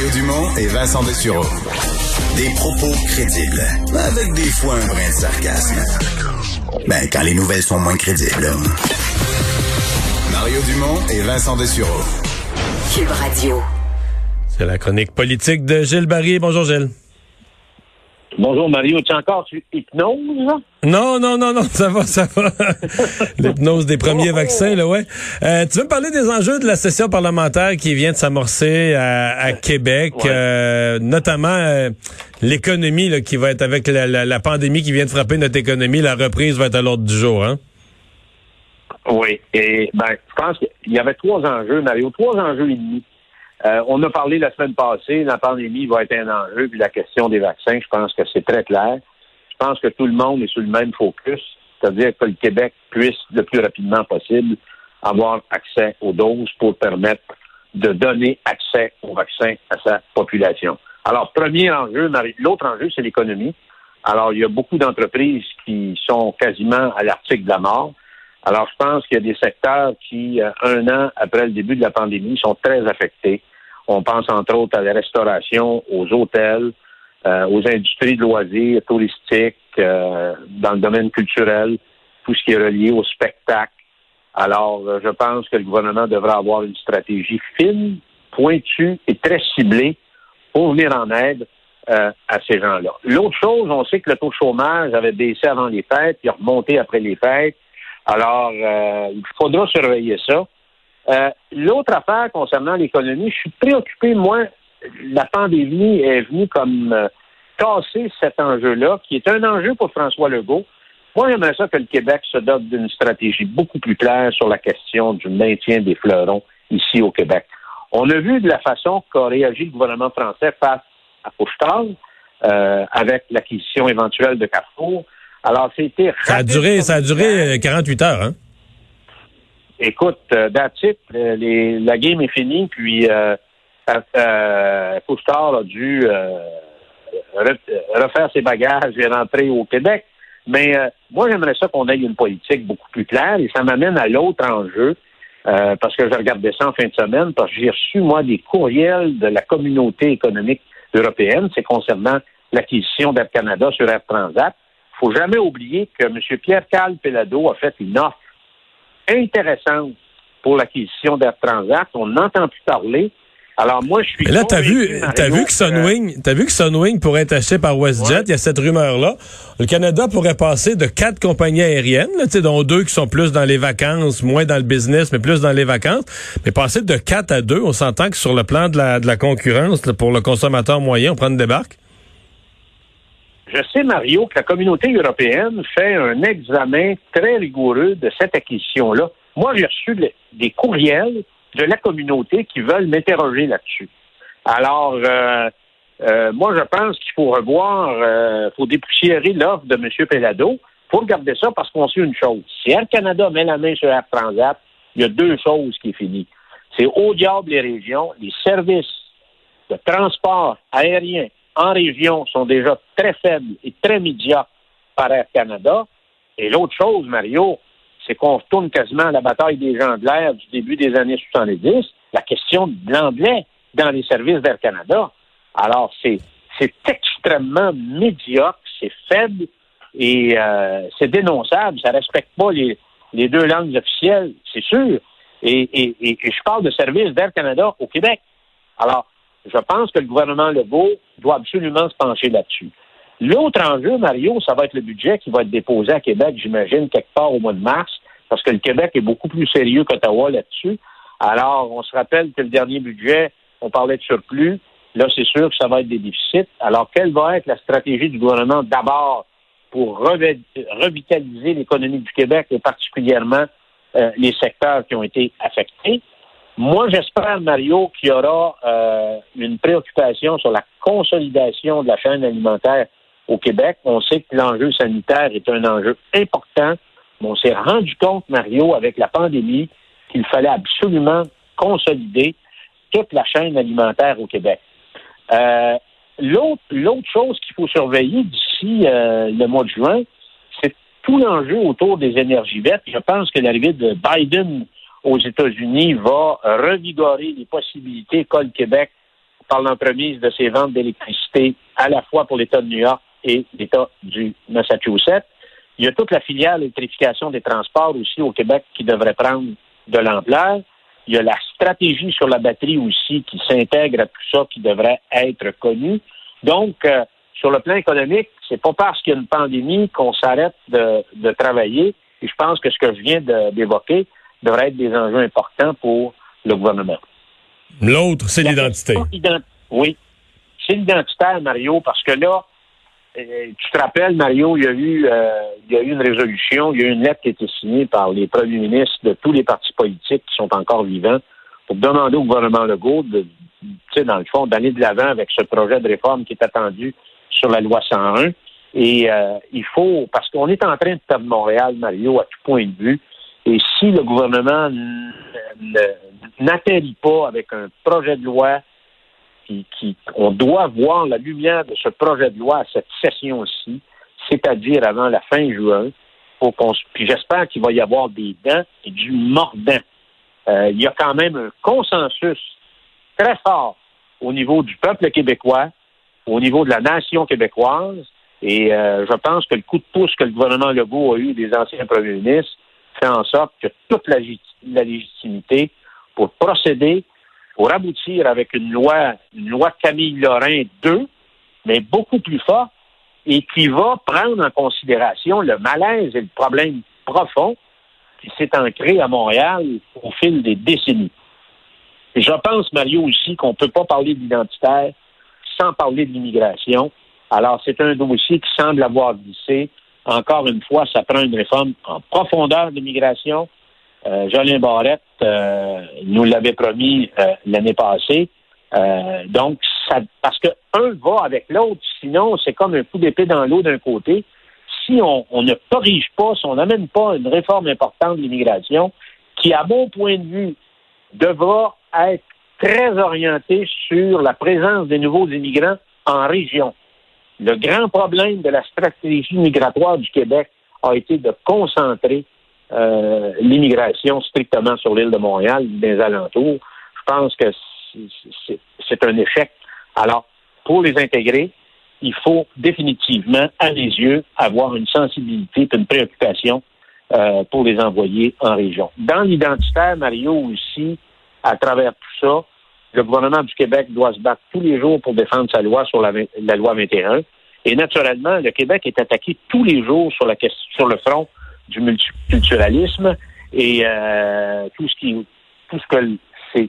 Mario Dumont et Vincent Dessureau. Des propos crédibles, avec des fois un brin de sarcasme. Ben, quand les nouvelles sont moins crédibles. Mario Dumont et Vincent Dessureau. Cube Radio. C'est la chronique politique de Gilles Barry. Bonjour Gilles. Bonjour Mario, tu es encore sur hypnose? Non, non, non, non, ça va, ça va. L'hypnose des premiers vaccins, là, ouais. Euh, tu veux me parler des enjeux de la session parlementaire qui vient de s'amorcer à, à Québec, Ouais. euh, notamment euh, l'économie là, qui va être avec la, la- la pandémie qui vient de frapper notre économie, la reprise va être à l'ordre du jour, hein? Oui. Et ben, je pense qu'il y avait trois enjeux, Mario, trois enjeux et demi. Euh, on a parlé la semaine passée, la pandémie va être un enjeu, puis la question des vaccins, je pense que c'est très clair. Je pense que tout le monde est sur le même focus, c'est-à-dire que le Québec puisse le plus rapidement possible avoir accès aux doses pour permettre de donner accès aux vaccins à sa population. Alors, premier enjeu, l'autre enjeu, c'est l'économie. Alors, il y a beaucoup d'entreprises qui sont quasiment à l'article de la mort. Alors, je pense qu'il y a des secteurs qui, euh, un an après le début de la pandémie, sont très affectés. On pense entre autres à la restauration, aux hôtels, euh, aux industries de loisirs, touristiques, euh, dans le domaine culturel, tout ce qui est relié au spectacle. Alors, euh, je pense que le gouvernement devra avoir une stratégie fine, pointue et très ciblée pour venir en aide à ces gens-là. L'autre chose, on sait que le taux de chômage avait baissé avant les fêtes, il a remonté après les fêtes. Alors, il faudra surveiller ça. Euh, L'autre affaire concernant l'économie, je suis préoccupé, moi, la pandémie est venue comme euh, casser cet enjeu-là, qui est un enjeu pour François Legault. Moi, j'aimerais ça que le Québec se dote d'une stratégie beaucoup plus claire sur la question du maintien des fleurons ici au Québec. On a vu de la façon qu'a réagi le gouvernement français face à Couchetard, euh, avec l'acquisition éventuelle de Carrefour. Alors, c'était Ça a duré, ça a duré euh, 48 heures, hein? Écoute, euh, that's it. Euh, les- la game est finie, puis euh, euh, euh, a dû euh, re- refaire ses bagages et rentrer au Québec. Mais euh, moi, j'aimerais ça qu'on ait une politique beaucoup plus claire et ça m'amène à l'autre enjeu, euh, parce que je regardais ça en fin de semaine, parce que j'ai reçu, moi, des courriels de la communauté économique européenne, c'est concernant l'acquisition d'Air Canada sur Air Transat. Il faut jamais oublier que M. Pierre-Carl Pelado a fait une offre intéressante pour l'acquisition d'Air Transat. On n'entend plus parler. Alors moi, je suis. Mais là, t'as vu, Mario, vu que Sunwing, t'as vu que Sunwing pourrait être acheté par WestJet. Ouais. Il y a cette rumeur-là. Le Canada pourrait passer de quatre compagnies aériennes, là, tu sais, dont deux qui sont plus dans les vacances, moins dans le business, mais plus dans les vacances. Mais passer de quatre à deux, on s'entend que sur le plan de la, de la concurrence, là, pour le consommateur moyen, on prend une débarque. Je sais, Mario, que la communauté européenne fait un examen très rigoureux de cette acquisition-là. Moi, j'ai reçu des courriels de la communauté qui veulent m'interroger là-dessus. Alors, euh, euh, moi, je pense qu'il faut revoir, il faut dépoussiérer l'offre de M. Pelado. Il faut regarder ça parce qu'on sait une chose. Si Air Canada met la main sur Air Transat, il y a deux choses qui est finies. C'est au diable les régions, les services de transport aérien en région sont déjà très faibles et très médiocres par Air Canada. Et l'autre chose, Mario, c'est qu'on retourne quasiment à la bataille des gens de l'air du début des années 70, la question de l'anglais dans les services d'Air Canada. Alors, c'est extrêmement médiocre, c'est faible et euh, c'est dénonçable. Ça respecte pas les, les deux langues officielles, c'est sûr. Et, et je parle de services d'Air Canada au Québec. Alors, je pense que le gouvernement Legault doit absolument se pencher là-dessus. L'autre enjeu, Mario, ça va être le budget qui va être déposé à Québec, j'imagine, quelque part au mois de mars, parce que le Québec est beaucoup plus sérieux qu'Ottawa là-dessus. Alors, on se rappelle que le dernier budget, on parlait de surplus. Là, c'est sûr que ça va être des déficits. Alors, quelle va être la stratégie du gouvernement d'abord pour revi- revitaliser l'économie du Québec et particulièrement euh, les secteurs qui ont été affectés? Moi, j'espère, Mario, qu'il y aura euh, une préoccupation sur la consolidation de la chaîne alimentaire au Québec. On sait que l'enjeu sanitaire est un enjeu important, mais on s'est rendu compte, Mario, avec la pandémie, qu'il fallait absolument consolider toute la chaîne alimentaire au Québec. Euh, L'autre chose qu'il faut surveiller d'ici euh, le mois de juin, c'est tout l'enjeu autour des énergies vertes. Je pense que l'arrivée de Biden aux États-Unis va revigorer les possibilités qu'a le Québec par l'entremise de ces ventes d'électricité à la fois pour l'État de New York et l'État du Massachusetts. Il y a toute la filière électrification des transports aussi au Québec qui devrait prendre de l'ampleur. Il y a la stratégie sur la batterie aussi qui s'intègre à tout ça qui devrait être connue. Donc, euh, sur le plan économique, c'est pas parce qu'il y a une pandémie qu'on s'arrête de, de, travailler. Et je pense que ce que je viens d'évoquer devrait être des enjeux importants pour le gouvernement. L'autre, c'est l'identité. Oui, c'est l'identitaire, Mario, parce que là, euh, tu te rappelles, Mario, il y a eu euh, il y a eu une résolution, il y a eu une lettre qui a été signée par les premiers ministres de tous les partis politiques qui sont encore vivants pour demander au gouvernement Legault de, tu sais, dans le fond, d'aller de l'avant avec ce projet de réforme qui est attendu sur la loi 101. Et euh, il faut, parce qu'on est en train de perdre Montréal, Mario, à tout point de vue. Et si le gouvernement n'atterrit pas avec un projet de loi qui, on doit voir la lumière de ce projet de loi à cette session-ci, c'est-à-dire avant la fin juin, qu'on, puis j'espère qu'il va y avoir des dents et du mordant. Euh, il y a quand même un consensus très fort au niveau du peuple québécois, au niveau de la nation québécoise, et euh, je pense que le coup de pouce que le gouvernement Legault a eu des anciens premiers ministres fait en sorte que toute la, légitimité pour procéder pour aboutir avec une loi, une loi Camille Lorrain 2, mais beaucoup plus forte, et qui va prendre en considération le malaise et le problème profond qui s'est ancré à Montréal au fil des décennies. Je pense, Mario, aussi qu'on ne peut pas parler d'identitaire sans parler de l'immigration. Alors, c'est un dossier qui semble avoir glissé. Encore une fois, ça prend une réforme en profondeur de l'immigration, euh, Jolien Barrette euh, nous l'avait promis euh, l'année passée. donc, ça, parce que un va avec l'autre, sinon c'est comme un coup d'épée dans l'eau d'un côté. Si on, ne corrige pas, si on n'amène pas une réforme importante de l'immigration, qui, à mon point de vue, devra être très orientée sur la présence des nouveaux immigrants en région. Le grand problème de la stratégie migratoire du Québec a été de concentrer euh, l'immigration strictement sur l'île de Montréal, des alentours. Je pense que c'est un échec. Alors, pour les intégrer, il faut définitivement, à mes yeux, avoir une sensibilité une préoccupation euh, pour les envoyer en région. Dans l'identitaire, Mario, aussi, à travers tout ça, le gouvernement du Québec doit se battre tous les jours pour défendre sa loi sur la, loi 21. Et naturellement, le Québec est attaqué tous les jours sur, la, sur le front du multiculturalisme et euh, tout ce qui tout ce que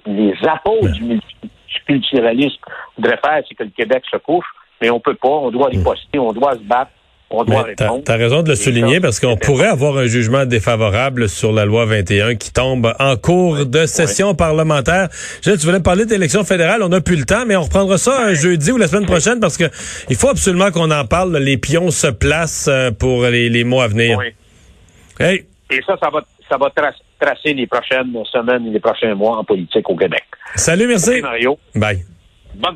les apôtres du multiculturalisme voudraient faire, c'est que le Québec se couche, mais on peut pas, on doit riposter, on doit se battre. On doit répondre. T'as raison de le souligner parce qu'on pourrait avoir un jugement défavorable sur la loi 21 qui tombe en cours de session parlementaire. Je, tu voulais parler d'élections fédérales, on n'a plus le temps, mais on reprendra ça un jeudi ou la semaine prochaine parce que il faut absolument qu'on en parle. Les pions se placent euh, pour les, les mois à venir. Oui. Et ça, ça va, ça va tracer les prochaines semaines et les prochains mois en politique au Québec. Salut, merci. Mario. Bye. Bonne